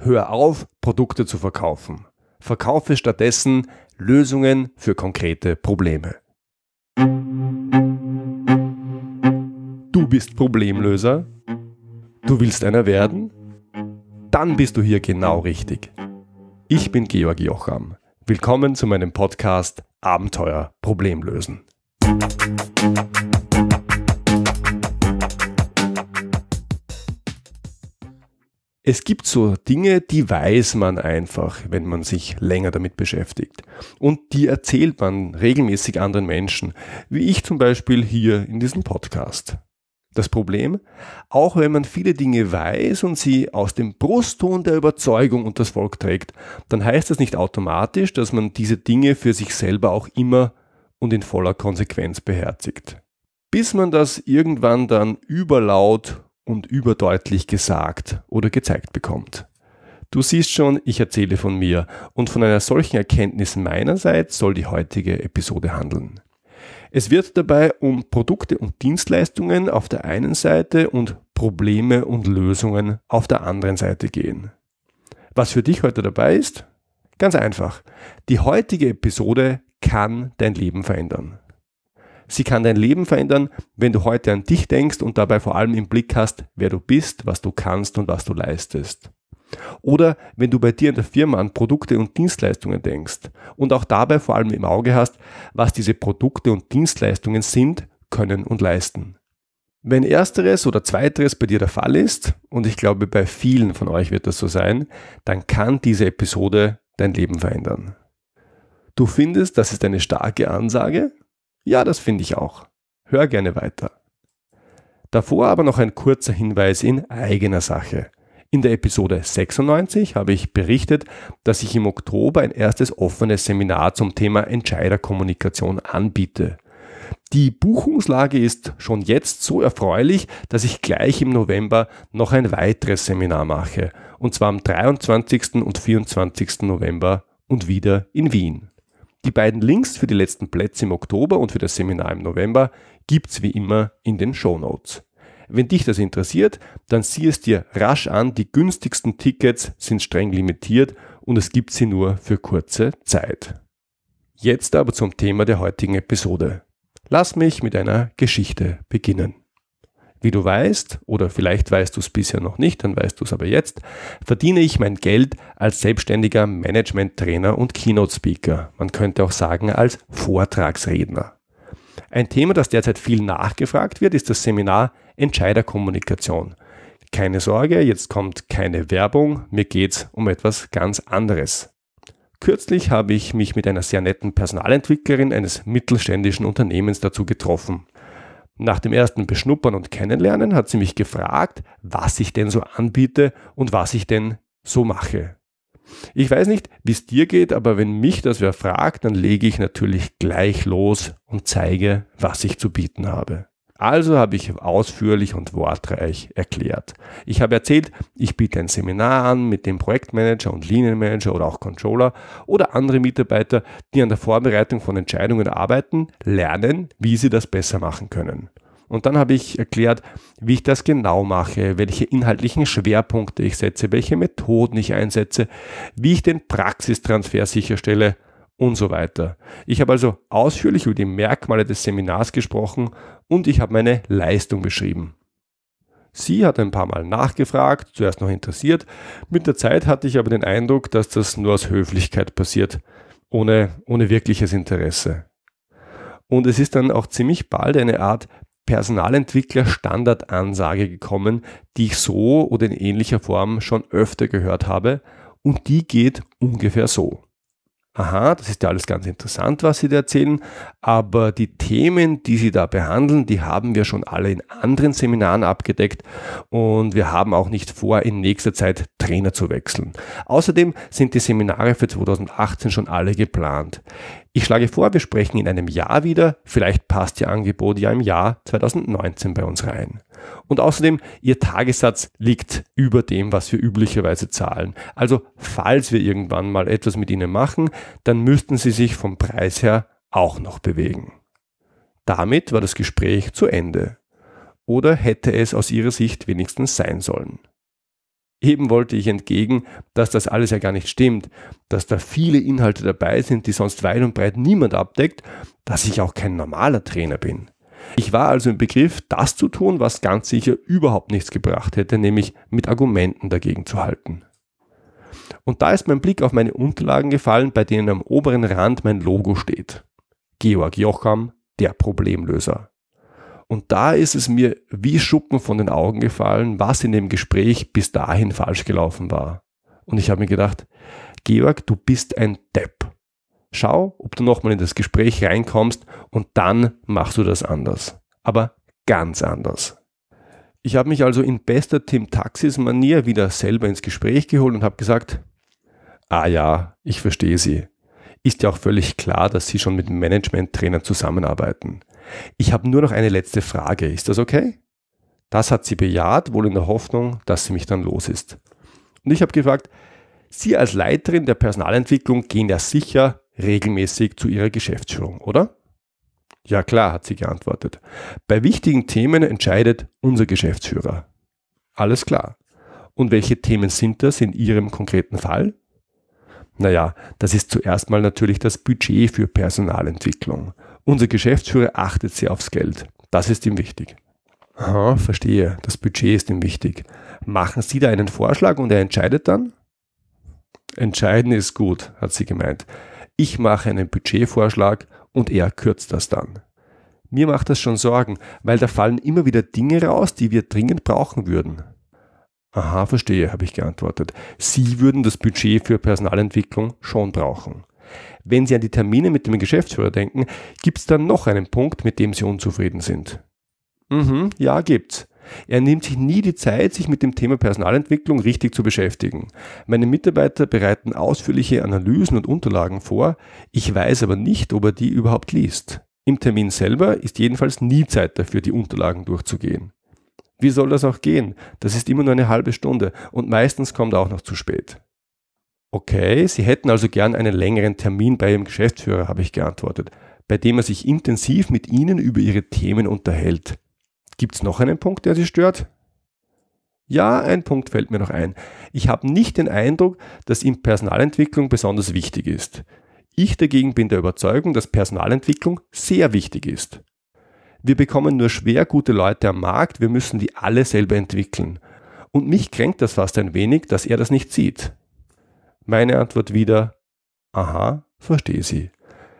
Hör auf, Produkte zu verkaufen. Verkaufe stattdessen Lösungen für konkrete Probleme. Du bist Problemlöser? Du willst einer werden? Dann bist du hier genau richtig. Ich bin Georg Jocham. Willkommen zu meinem Podcast Abenteuer Problemlösen. Es gibt so Dinge, die weiß man einfach, wenn man sich länger damit beschäftigt. Und die erzählt man regelmäßig anderen Menschen, wie ich zum Beispiel hier in diesem Podcast. Das Problem, auch wenn man viele Dinge weiß und sie aus dem Brustton der Überzeugung und das Volk trägt, dann heißt das nicht automatisch, dass man diese Dinge für sich selber auch immer und in voller Konsequenz beherzigt. Bis man das irgendwann dann überlaut und überdeutlich gesagt oder gezeigt bekommt. Du siehst schon, ich erzähle von mir und von einer solchen Erkenntnis meinerseits soll die heutige Episode handeln. Es wird dabei um Produkte und Dienstleistungen auf der einen Seite und Probleme und Lösungen auf der anderen Seite gehen. Was für dich heute dabei ist? Ganz einfach. Die heutige Episode kann dein Leben verändern. Sie kann dein Leben verändern, wenn du heute an dich denkst und dabei vor allem im Blick hast, wer du bist, was du kannst und was du leistest. Oder wenn du bei dir in der Firma an Produkte und Dienstleistungen denkst und auch dabei vor allem im Auge hast, was diese Produkte und Dienstleistungen sind, können und leisten. Wenn ersteres oder zweiteres bei dir der Fall ist, und ich glaube bei vielen von euch wird das so sein, dann kann diese Episode dein Leben verändern. Du findest, das ist eine starke Ansage ja, das finde ich auch. Hör gerne weiter. Davor aber noch ein kurzer Hinweis in eigener Sache. In der Episode 96 habe ich berichtet, dass ich im Oktober ein erstes offenes Seminar zum Thema Entscheiderkommunikation anbiete. Die Buchungslage ist schon jetzt so erfreulich, dass ich gleich im November noch ein weiteres Seminar mache, und zwar am 23. und 24. November und wieder in Wien. Die beiden Links für die letzten Plätze im Oktober und für das Seminar im November gibt's wie immer in den Show Notes. Wenn dich das interessiert, dann sieh es dir rasch an. Die günstigsten Tickets sind streng limitiert und es gibt sie nur für kurze Zeit. Jetzt aber zum Thema der heutigen Episode. Lass mich mit einer Geschichte beginnen. Wie du weißt, oder vielleicht weißt du es bisher noch nicht, dann weißt du es aber jetzt, verdiene ich mein Geld als selbstständiger Management-Trainer und Keynote-Speaker. Man könnte auch sagen als Vortragsredner. Ein Thema, das derzeit viel nachgefragt wird, ist das Seminar Entscheiderkommunikation. Keine Sorge, jetzt kommt keine Werbung, mir geht's um etwas ganz anderes. Kürzlich habe ich mich mit einer sehr netten Personalentwicklerin eines mittelständischen Unternehmens dazu getroffen. Nach dem ersten Beschnuppern und Kennenlernen hat sie mich gefragt, was ich denn so anbiete und was ich denn so mache. Ich weiß nicht, wie es dir geht, aber wenn mich das wer fragt, dann lege ich natürlich gleich los und zeige, was ich zu bieten habe. Also habe ich ausführlich und wortreich erklärt. Ich habe erzählt, ich biete ein Seminar an, mit dem Projektmanager und Linienmanager oder auch Controller oder andere Mitarbeiter, die an der Vorbereitung von Entscheidungen arbeiten, lernen, wie sie das besser machen können. Und dann habe ich erklärt, wie ich das genau mache, welche inhaltlichen Schwerpunkte ich setze, welche Methoden ich einsetze, wie ich den Praxistransfer sicherstelle und so weiter. Ich habe also ausführlich über die Merkmale des Seminars gesprochen und ich habe meine Leistung beschrieben. Sie hat ein paar Mal nachgefragt, zuerst noch interessiert. Mit der Zeit hatte ich aber den Eindruck, dass das nur aus Höflichkeit passiert, ohne, ohne wirkliches Interesse. Und es ist dann auch ziemlich bald eine Art Personalentwickler-Standardansage gekommen, die ich so oder in ähnlicher Form schon öfter gehört habe. Und die geht ungefähr so aha, das ist ja alles ganz interessant, was Sie da erzählen, aber die Themen, die Sie da behandeln, die haben wir schon alle in anderen Seminaren abgedeckt und wir haben auch nicht vor, in nächster Zeit Trainer zu wechseln. Außerdem sind die Seminare für 2018 schon alle geplant. Ich schlage vor, wir sprechen in einem Jahr wieder, vielleicht passt Ihr Angebot ja im Jahr 2019 bei uns rein. Und außerdem, Ihr Tagessatz liegt über dem, was wir üblicherweise zahlen. Also, falls wir irgendwann mal etwas mit Ihnen machen, dann müssten Sie sich vom Preis her auch noch bewegen. Damit war das Gespräch zu Ende. Oder hätte es aus Ihrer Sicht wenigstens sein sollen? Eben wollte ich entgegen, dass das alles ja gar nicht stimmt, dass da viele Inhalte dabei sind, die sonst weit und breit niemand abdeckt, dass ich auch kein normaler Trainer bin. Ich war also im Begriff, das zu tun, was ganz sicher überhaupt nichts gebracht hätte, nämlich mit Argumenten dagegen zu halten. Und da ist mein Blick auf meine Unterlagen gefallen, bei denen am oberen Rand mein Logo steht. Georg Jocham, der Problemlöser. Und da ist es mir wie Schuppen von den Augen gefallen, was in dem Gespräch bis dahin falsch gelaufen war. Und ich habe mir gedacht, Georg, du bist ein Depp. Schau, ob du nochmal in das Gespräch reinkommst und dann machst du das anders. Aber ganz anders. Ich habe mich also in bester Tim Taxis Manier wieder selber ins Gespräch geholt und habe gesagt, ah ja, ich verstehe Sie. Ist ja auch völlig klar, dass Sie schon mit Management-Trainern zusammenarbeiten. Ich habe nur noch eine letzte Frage. Ist das okay? Das hat sie bejaht, wohl in der Hoffnung, dass sie mich dann los ist. Und ich habe gefragt, Sie als Leiterin der Personalentwicklung gehen ja sicher regelmäßig zu Ihrer Geschäftsführung, oder? Ja klar, hat sie geantwortet. Bei wichtigen Themen entscheidet unser Geschäftsführer. Alles klar. Und welche Themen sind das in Ihrem konkreten Fall? Naja, das ist zuerst mal natürlich das Budget für Personalentwicklung. Unser Geschäftsführer achtet sehr aufs Geld. Das ist ihm wichtig. Aha, verstehe. Das Budget ist ihm wichtig. Machen Sie da einen Vorschlag und er entscheidet dann? Entscheiden ist gut, hat sie gemeint. Ich mache einen Budgetvorschlag und er kürzt das dann. Mir macht das schon Sorgen, weil da fallen immer wieder Dinge raus, die wir dringend brauchen würden. Aha, verstehe, habe ich geantwortet. Sie würden das Budget für Personalentwicklung schon brauchen. Wenn Sie an die Termine mit dem Geschäftsführer denken, gibt es dann noch einen Punkt, mit dem Sie unzufrieden sind. Mhm, ja, gibt's. Er nimmt sich nie die Zeit, sich mit dem Thema Personalentwicklung richtig zu beschäftigen. Meine Mitarbeiter bereiten ausführliche Analysen und Unterlagen vor, ich weiß aber nicht, ob er die überhaupt liest. Im Termin selber ist jedenfalls nie Zeit dafür, die Unterlagen durchzugehen. Wie soll das auch gehen? Das ist immer nur eine halbe Stunde und meistens kommt er auch noch zu spät. Okay, Sie hätten also gern einen längeren Termin bei Ihrem Geschäftsführer, habe ich geantwortet, bei dem er sich intensiv mit Ihnen über Ihre Themen unterhält. Gibt es noch einen Punkt, der Sie stört? Ja, ein Punkt fällt mir noch ein. Ich habe nicht den Eindruck, dass ihm Personalentwicklung besonders wichtig ist. Ich dagegen bin der Überzeugung, dass Personalentwicklung sehr wichtig ist. Wir bekommen nur schwer gute Leute am Markt, wir müssen die alle selber entwickeln. Und mich kränkt das fast ein wenig, dass er das nicht sieht. Meine Antwort wieder, aha, verstehe Sie.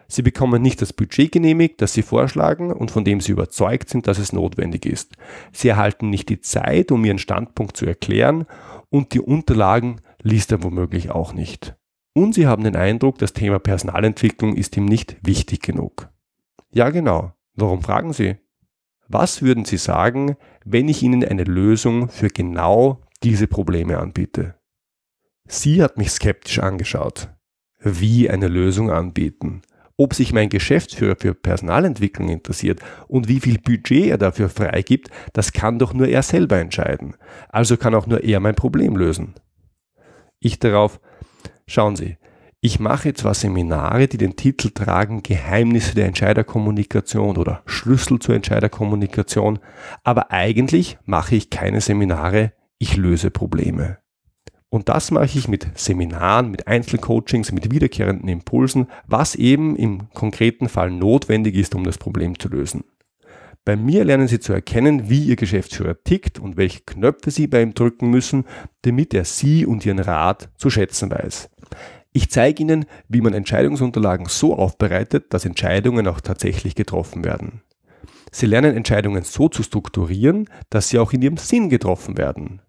Sie bekommen nicht das Budget genehmigt, das Sie vorschlagen und von dem Sie überzeugt sind, dass es notwendig ist. Sie erhalten nicht die Zeit, um Ihren Standpunkt zu erklären und die Unterlagen liest er womöglich auch nicht. Und Sie haben den Eindruck, das Thema Personalentwicklung ist ihm nicht wichtig genug. Ja, genau. Warum fragen Sie? Was würden Sie sagen, wenn ich Ihnen eine Lösung für genau diese Probleme anbiete? Sie hat mich skeptisch angeschaut. Wie eine Lösung anbieten? Ob sich mein Geschäftsführer für Personalentwicklung interessiert und wie viel Budget er dafür freigibt, das kann doch nur er selber entscheiden. Also kann auch nur er mein Problem lösen. Ich darauf, schauen Sie, ich mache zwar Seminare, die den Titel tragen Geheimnisse der Entscheiderkommunikation oder Schlüssel zur Entscheiderkommunikation, aber eigentlich mache ich keine Seminare, ich löse Probleme. Und das mache ich mit Seminaren, mit Einzelcoachings, mit wiederkehrenden Impulsen, was eben im konkreten Fall notwendig ist, um das Problem zu lösen. Bei mir lernen Sie zu erkennen, wie Ihr Geschäftsführer tickt und welche Knöpfe Sie bei ihm drücken müssen, damit er Sie und Ihren Rat zu schätzen weiß. Ich zeige Ihnen, wie man Entscheidungsunterlagen so aufbereitet, dass Entscheidungen auch tatsächlich getroffen werden. Sie lernen Entscheidungen so zu strukturieren, dass sie auch in ihrem Sinn getroffen werden.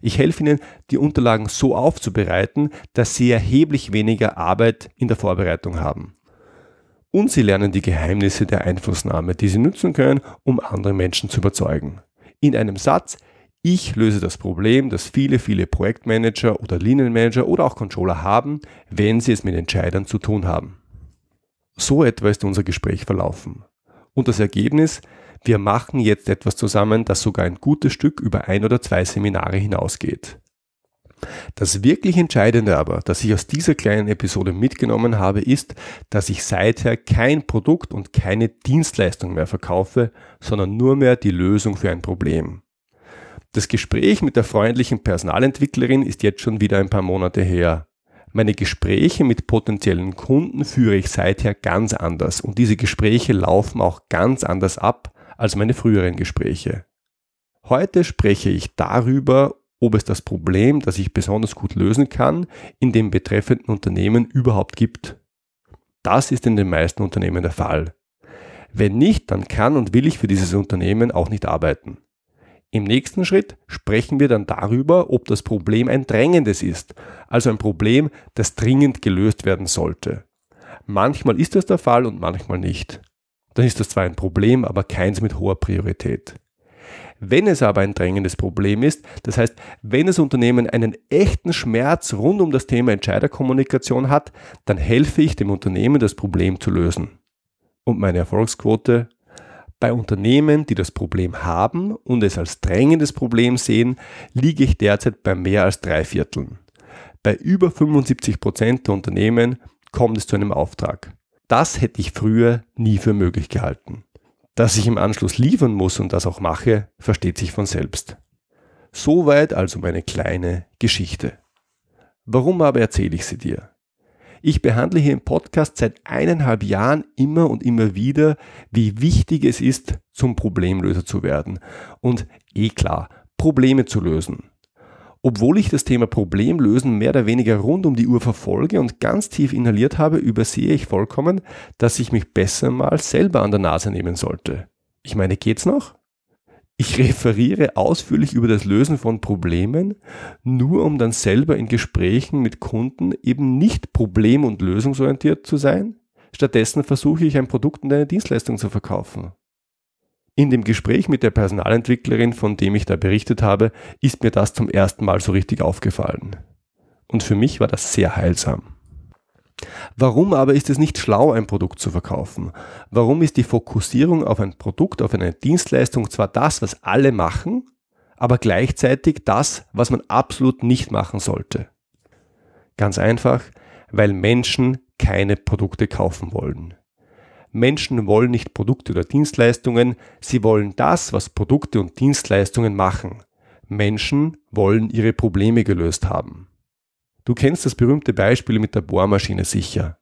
Ich helfe Ihnen, die Unterlagen so aufzubereiten, dass Sie erheblich weniger Arbeit in der Vorbereitung haben. Und Sie lernen die Geheimnisse der Einflussnahme, die Sie nutzen können, um andere Menschen zu überzeugen. In einem Satz, ich löse das Problem, das viele, viele Projektmanager oder Linienmanager oder auch Controller haben, wenn sie es mit Entscheidern zu tun haben. So etwa ist unser Gespräch verlaufen. Und das Ergebnis, wir machen jetzt etwas zusammen, das sogar ein gutes Stück über ein oder zwei Seminare hinausgeht. Das wirklich Entscheidende aber, das ich aus dieser kleinen Episode mitgenommen habe, ist, dass ich seither kein Produkt und keine Dienstleistung mehr verkaufe, sondern nur mehr die Lösung für ein Problem. Das Gespräch mit der freundlichen Personalentwicklerin ist jetzt schon wieder ein paar Monate her. Meine Gespräche mit potenziellen Kunden führe ich seither ganz anders und diese Gespräche laufen auch ganz anders ab als meine früheren Gespräche. Heute spreche ich darüber, ob es das Problem, das ich besonders gut lösen kann, in dem betreffenden Unternehmen überhaupt gibt. Das ist in den meisten Unternehmen der Fall. Wenn nicht, dann kann und will ich für dieses Unternehmen auch nicht arbeiten. Im nächsten Schritt sprechen wir dann darüber, ob das Problem ein drängendes ist, also ein Problem, das dringend gelöst werden sollte. Manchmal ist das der Fall und manchmal nicht. Dann ist das zwar ein Problem, aber keins mit hoher Priorität. Wenn es aber ein drängendes Problem ist, das heißt, wenn das Unternehmen einen echten Schmerz rund um das Thema Entscheiderkommunikation hat, dann helfe ich dem Unternehmen, das Problem zu lösen. Und meine Erfolgsquote bei Unternehmen, die das Problem haben und es als drängendes Problem sehen, liege ich derzeit bei mehr als drei Vierteln. Bei über 75 Prozent der Unternehmen kommt es zu einem Auftrag. Das hätte ich früher nie für möglich gehalten. Dass ich im Anschluss liefern muss und das auch mache, versteht sich von selbst. Soweit also meine kleine Geschichte. Warum aber erzähle ich sie dir? Ich behandle hier im Podcast seit eineinhalb Jahren immer und immer wieder, wie wichtig es ist, zum Problemlöser zu werden. Und eh klar, Probleme zu lösen. Obwohl ich das Thema Problemlösen mehr oder weniger rund um die Uhr verfolge und ganz tief inhaliert habe, übersehe ich vollkommen, dass ich mich besser mal selber an der Nase nehmen sollte. Ich meine, geht's noch? Ich referiere ausführlich über das Lösen von Problemen, nur um dann selber in Gesprächen mit Kunden eben nicht problem- und lösungsorientiert zu sein. Stattdessen versuche ich ein Produkt und eine Dienstleistung zu verkaufen. In dem Gespräch mit der Personalentwicklerin, von dem ich da berichtet habe, ist mir das zum ersten Mal so richtig aufgefallen. Und für mich war das sehr heilsam. Warum aber ist es nicht schlau, ein Produkt zu verkaufen? Warum ist die Fokussierung auf ein Produkt, auf eine Dienstleistung zwar das, was alle machen, aber gleichzeitig das, was man absolut nicht machen sollte? Ganz einfach, weil Menschen keine Produkte kaufen wollen. Menschen wollen nicht Produkte oder Dienstleistungen, sie wollen das, was Produkte und Dienstleistungen machen. Menschen wollen ihre Probleme gelöst haben. Du kennst das berühmte Beispiel mit der Bohrmaschine sicher.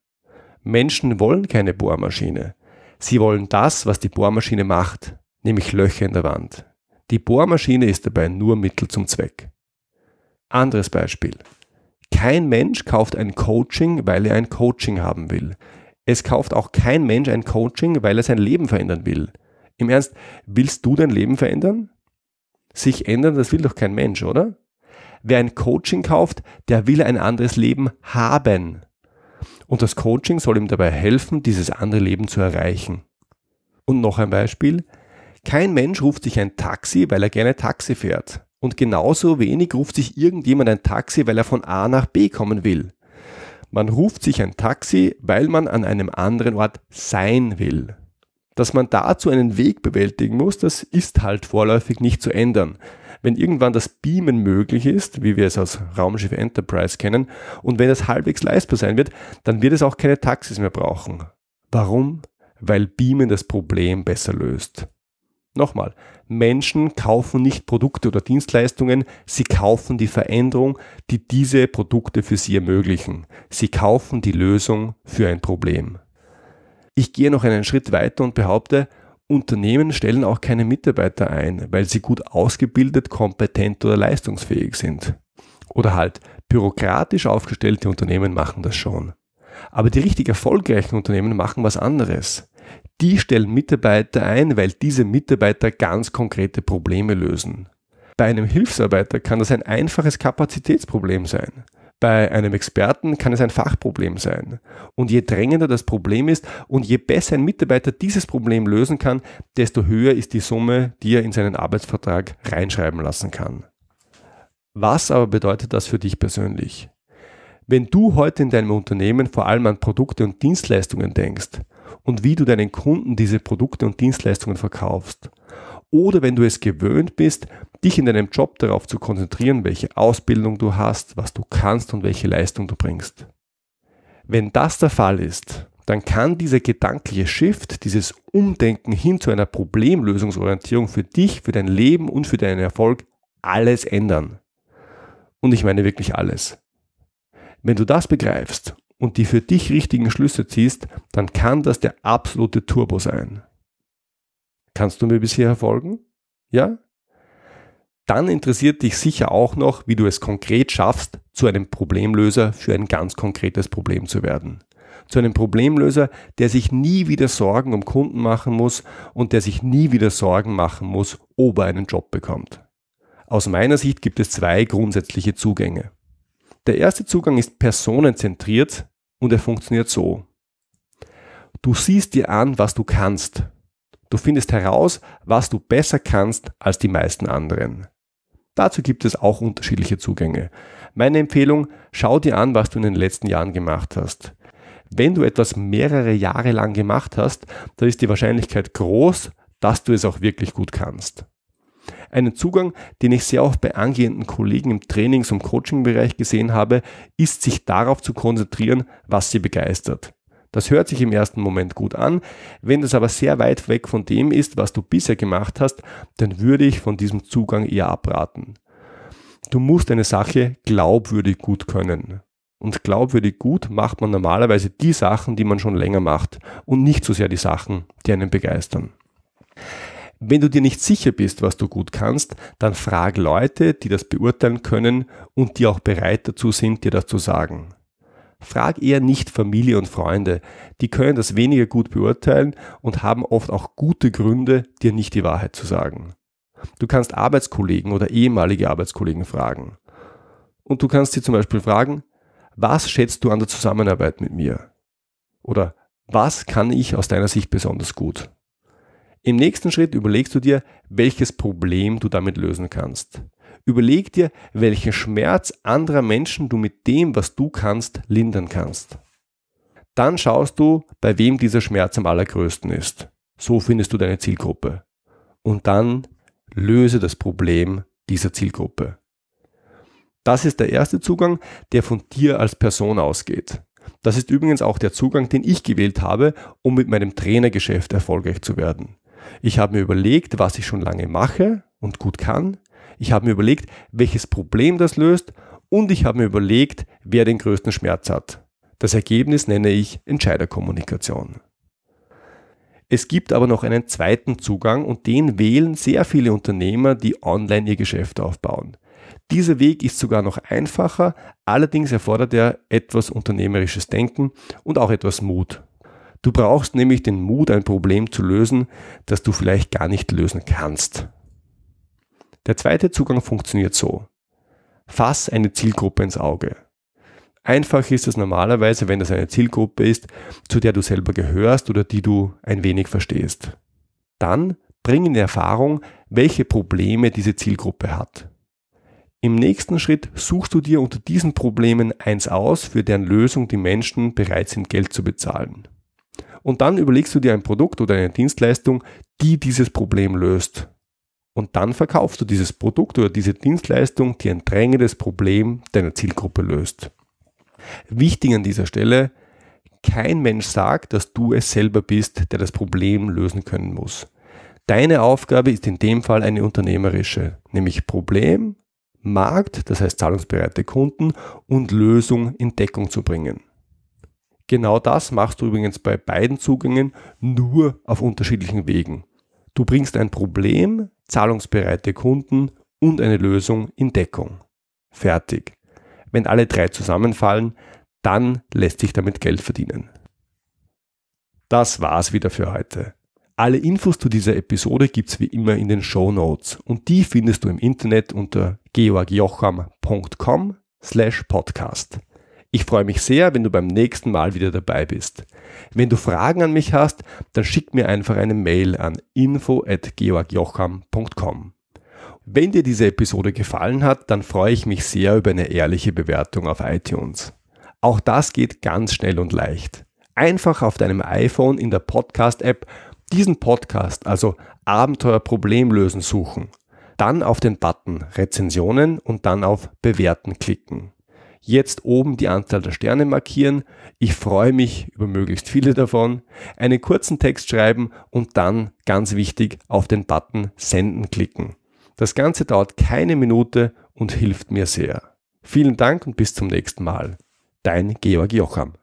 Menschen wollen keine Bohrmaschine. Sie wollen das, was die Bohrmaschine macht, nämlich Löcher in der Wand. Die Bohrmaschine ist dabei nur Mittel zum Zweck. Anderes Beispiel. Kein Mensch kauft ein Coaching, weil er ein Coaching haben will. Es kauft auch kein Mensch ein Coaching, weil er sein Leben verändern will. Im Ernst, willst du dein Leben verändern? Sich ändern, das will doch kein Mensch, oder? Wer ein Coaching kauft, der will ein anderes Leben haben. Und das Coaching soll ihm dabei helfen, dieses andere Leben zu erreichen. Und noch ein Beispiel. Kein Mensch ruft sich ein Taxi, weil er gerne Taxi fährt. Und genauso wenig ruft sich irgendjemand ein Taxi, weil er von A nach B kommen will. Man ruft sich ein Taxi, weil man an einem anderen Ort sein will. Dass man dazu einen Weg bewältigen muss, das ist halt vorläufig nicht zu ändern wenn irgendwann das Beamen möglich ist, wie wir es aus Raumschiff Enterprise kennen, und wenn es halbwegs leistbar sein wird, dann wird es auch keine Taxis mehr brauchen. Warum? Weil Beamen das Problem besser löst. Nochmal, Menschen kaufen nicht Produkte oder Dienstleistungen, sie kaufen die Veränderung, die diese Produkte für sie ermöglichen. Sie kaufen die Lösung für ein Problem. Ich gehe noch einen Schritt weiter und behaupte, Unternehmen stellen auch keine Mitarbeiter ein, weil sie gut ausgebildet, kompetent oder leistungsfähig sind. Oder halt bürokratisch aufgestellte Unternehmen machen das schon. Aber die richtig erfolgreichen Unternehmen machen was anderes. Die stellen Mitarbeiter ein, weil diese Mitarbeiter ganz konkrete Probleme lösen. Bei einem Hilfsarbeiter kann das ein einfaches Kapazitätsproblem sein. Bei einem Experten kann es ein Fachproblem sein. Und je drängender das Problem ist und je besser ein Mitarbeiter dieses Problem lösen kann, desto höher ist die Summe, die er in seinen Arbeitsvertrag reinschreiben lassen kann. Was aber bedeutet das für dich persönlich? Wenn du heute in deinem Unternehmen vor allem an Produkte und Dienstleistungen denkst und wie du deinen Kunden diese Produkte und Dienstleistungen verkaufst oder wenn du es gewöhnt bist, dich in deinem Job darauf zu konzentrieren, welche Ausbildung du hast, was du kannst und welche Leistung du bringst. Wenn das der Fall ist, dann kann dieser gedankliche Shift, dieses Umdenken hin zu einer Problemlösungsorientierung für dich, für dein Leben und für deinen Erfolg alles ändern. Und ich meine wirklich alles. Wenn du das begreifst und die für dich richtigen Schlüsse ziehst, dann kann das der absolute Turbo sein. Kannst du mir bisher folgen? Ja? Dann interessiert dich sicher auch noch, wie du es konkret schaffst, zu einem Problemlöser für ein ganz konkretes Problem zu werden. Zu einem Problemlöser, der sich nie wieder Sorgen um Kunden machen muss und der sich nie wieder Sorgen machen muss, ob er einen Job bekommt. Aus meiner Sicht gibt es zwei grundsätzliche Zugänge. Der erste Zugang ist personenzentriert und er funktioniert so. Du siehst dir an, was du kannst. Du findest heraus, was du besser kannst als die meisten anderen. Dazu gibt es auch unterschiedliche Zugänge. Meine Empfehlung, schau dir an, was du in den letzten Jahren gemacht hast. Wenn du etwas mehrere Jahre lang gemacht hast, dann ist die Wahrscheinlichkeit groß, dass du es auch wirklich gut kannst. Einen Zugang, den ich sehr oft bei angehenden Kollegen im Trainings- und Coaching-Bereich gesehen habe, ist sich darauf zu konzentrieren, was sie begeistert. Das hört sich im ersten Moment gut an. Wenn das aber sehr weit weg von dem ist, was du bisher gemacht hast, dann würde ich von diesem Zugang eher abraten. Du musst eine Sache glaubwürdig gut können. Und glaubwürdig gut macht man normalerweise die Sachen, die man schon länger macht und nicht so sehr die Sachen, die einen begeistern. Wenn du dir nicht sicher bist, was du gut kannst, dann frag Leute, die das beurteilen können und die auch bereit dazu sind, dir das zu sagen. Frag eher nicht Familie und Freunde, die können das weniger gut beurteilen und haben oft auch gute Gründe, dir nicht die Wahrheit zu sagen. Du kannst Arbeitskollegen oder ehemalige Arbeitskollegen fragen. Und du kannst sie zum Beispiel fragen, was schätzt du an der Zusammenarbeit mit mir? Oder was kann ich aus deiner Sicht besonders gut? Im nächsten Schritt überlegst du dir, welches Problem du damit lösen kannst. Überleg dir, welchen Schmerz anderer Menschen du mit dem, was du kannst, lindern kannst. Dann schaust du, bei wem dieser Schmerz am allergrößten ist. So findest du deine Zielgruppe. Und dann löse das Problem dieser Zielgruppe. Das ist der erste Zugang, der von dir als Person ausgeht. Das ist übrigens auch der Zugang, den ich gewählt habe, um mit meinem Trainergeschäft erfolgreich zu werden. Ich habe mir überlegt, was ich schon lange mache und gut kann. Ich habe mir überlegt, welches Problem das löst und ich habe mir überlegt, wer den größten Schmerz hat. Das Ergebnis nenne ich Entscheiderkommunikation. Es gibt aber noch einen zweiten Zugang und den wählen sehr viele Unternehmer, die online ihr Geschäft aufbauen. Dieser Weg ist sogar noch einfacher, allerdings erfordert er etwas unternehmerisches Denken und auch etwas Mut. Du brauchst nämlich den Mut, ein Problem zu lösen, das du vielleicht gar nicht lösen kannst. Der zweite Zugang funktioniert so. Fass eine Zielgruppe ins Auge. Einfach ist es normalerweise, wenn das eine Zielgruppe ist, zu der du selber gehörst oder die du ein wenig verstehst. Dann bring in Erfahrung, welche Probleme diese Zielgruppe hat. Im nächsten Schritt suchst du dir unter diesen Problemen eins aus, für deren Lösung die Menschen bereit sind, Geld zu bezahlen. Und dann überlegst du dir ein Produkt oder eine Dienstleistung, die dieses Problem löst. Und dann verkaufst du dieses Produkt oder diese Dienstleistung, die ein drängendes Problem deiner Zielgruppe löst. Wichtig an dieser Stelle, kein Mensch sagt, dass du es selber bist, der das Problem lösen können muss. Deine Aufgabe ist in dem Fall eine unternehmerische, nämlich Problem, Markt, das heißt zahlungsbereite Kunden und Lösung in Deckung zu bringen. Genau das machst du übrigens bei beiden Zugängen nur auf unterschiedlichen Wegen. Du bringst ein Problem, zahlungsbereite Kunden und eine Lösung in Deckung. Fertig. Wenn alle drei zusammenfallen, dann lässt sich damit Geld verdienen. Das war's wieder für heute. Alle Infos zu dieser Episode gibt's wie immer in den Show Notes und die findest du im Internet unter georgjocham.com slash podcast. Ich freue mich sehr, wenn du beim nächsten Mal wieder dabei bist. Wenn du Fragen an mich hast, dann schick mir einfach eine Mail an info@georgjocham.com. Wenn dir diese Episode gefallen hat, dann freue ich mich sehr über eine ehrliche Bewertung auf iTunes. Auch das geht ganz schnell und leicht. Einfach auf deinem iPhone in der Podcast-App diesen Podcast, also Abenteuer Problemlösen suchen. Dann auf den Button Rezensionen und dann auf Bewerten klicken jetzt oben die Anzahl der Sterne markieren. Ich freue mich über möglichst viele davon. Einen kurzen Text schreiben und dann, ganz wichtig, auf den Button Senden klicken. Das Ganze dauert keine Minute und hilft mir sehr. Vielen Dank und bis zum nächsten Mal. Dein Georg Jocham.